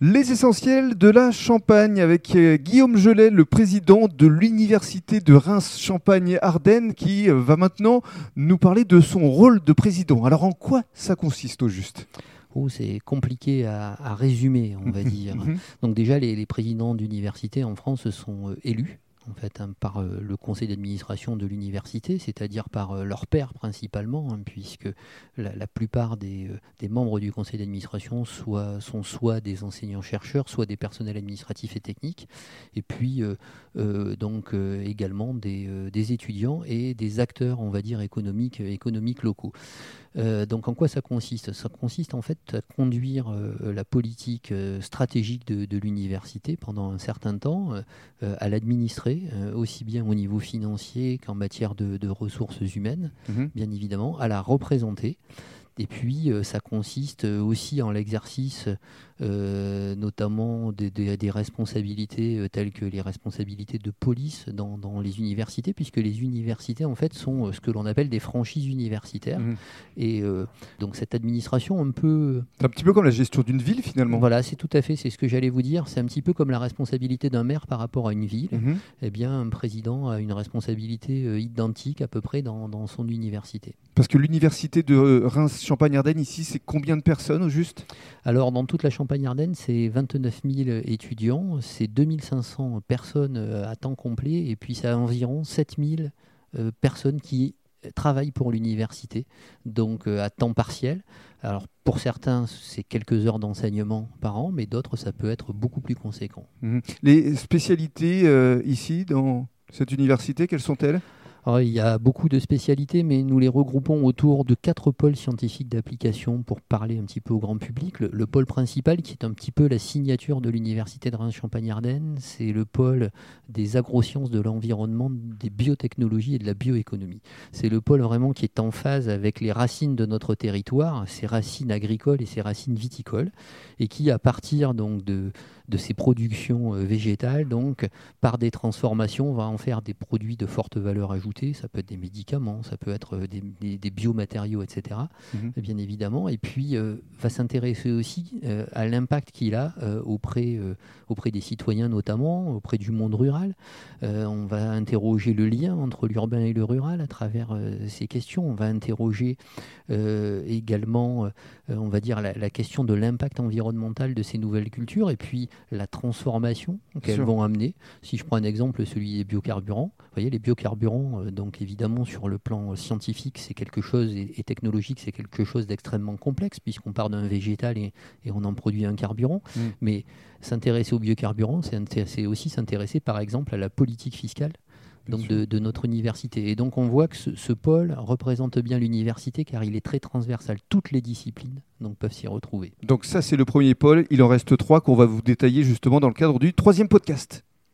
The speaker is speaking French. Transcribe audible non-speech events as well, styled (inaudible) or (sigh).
Les essentiels de la Champagne avec euh, Guillaume Gelet, le président de l'Université de Reims-Champagne-Ardennes, qui euh, va maintenant nous parler de son rôle de président. Alors en quoi ça consiste au juste? Oh, c'est compliqué à, résumer, on va (laughs) dire. Mhm. Donc déjà, les, les présidents d'université en France sont euh, élus en fait, hein, par euh, le conseil d'administration de l'université, c'est-à-dire par euh, leur père principalement, hein, puisque la, plupart des, euh, des, membres du conseil d'administration sont soit des enseignants-chercheurs, soit des personnels administratifs et techniques, et puis donc également des, étudiants et des acteurs, on va dire, économiques, locaux. donc en quoi ça consiste? Ça consiste en fait à conduire la politique stratégique de l'université pendant un certain temps, à l'administrer euh, aussi bien au niveau financier qu'en matière de, ressources humaines, mhm. bien évidemment, à la représenter. Et puis, euh, ça consiste aussi en l'exercice euh, notamment des, des, responsabilités euh, telles que les responsabilités de police dans, dans, les universités, puisque les universités en fait sont euh, ce que l'on appelle des franchises universitaires. Mhm. Et donc cette administration un peu... C'est un petit peu comme la gestion d'une ville finalement. Voilà, c'est tout à fait, c'est ce que j'allais vous dire. C'est un petit peu comme la responsabilité d'un maire par rapport à une ville. Mhm. Eh bien, un président a une responsabilité identique à peu près dans, dans son université. Parce que l'université de Reims-Champagne-Ardenne ici, c'est combien de personnes au juste? Alors dans toute la Champagne Champagne-Ardenne, c'est 29 000 étudiants, c'est 2500 personnes euh, à temps complet, et puis c'est environ 7 000 euh, personnes qui travaillent pour l'université, donc euh, à temps partiel. Alors pour certains, c'est quelques heures d'enseignement par an, mais d'autres, ça peut être beaucoup plus conséquent. Mhm. Les spécialités ici, dans cette université, quelles sont-elles? Il y a beaucoup de spécialités, mais nous les regroupons autour de quatre pôles scientifiques d'application pour parler un petit peu au grand public. Le, pôle principal, qui est un petit peu la signature de l'Université de Reims-Champagne-Ardenne, c'est le pôle des agrosciences de l'environnement, des biotechnologies et de la bioéconomie. C'est le pôle vraiment qui est en phase avec les racines de notre territoire, ses racines agricoles et ses racines viticoles, et qui, à partir donc de de ces productions euh, végétales, donc par des transformations, on va en faire des produits de forte valeur ajoutée. Ça peut être des médicaments, ça peut être euh, des, biomatériaux, etc. Mhm. Bien évidemment. Et puis euh, va s'intéresser aussi à l'impact qu'il a auprès, auprès des citoyens notamment, auprès du monde rural. on va interroger le lien entre l'urbain et le rural à travers ces questions. On va interroger également, on va dire, la, la question de l'impact environnemental de ces nouvelles cultures. Et puis la transformation qu'elles vont amener. Si je prends un exemple, celui des biocarburants, vous voyez, les biocarburants, euh, donc évidemment sur le plan scientifique, c'est quelque chose, et, technologique, c'est quelque chose d'extrêmement complexe, puisqu'on part d'un végétal et, on en produit un carburant. Mm. Mais s'intéresser aux biocarburants, c'est aussi s'intéresser par exemple à la politique fiscale donc de, notre université. Et donc on voit que ce, pôle représente bien l'université car il est très transversal. Toutes les disciplines donc, peuvent s'y retrouver. Donc ça c'est le premier pôle, il en reste trois qu'on va vous détailler justement dans le cadre du troisième podcast.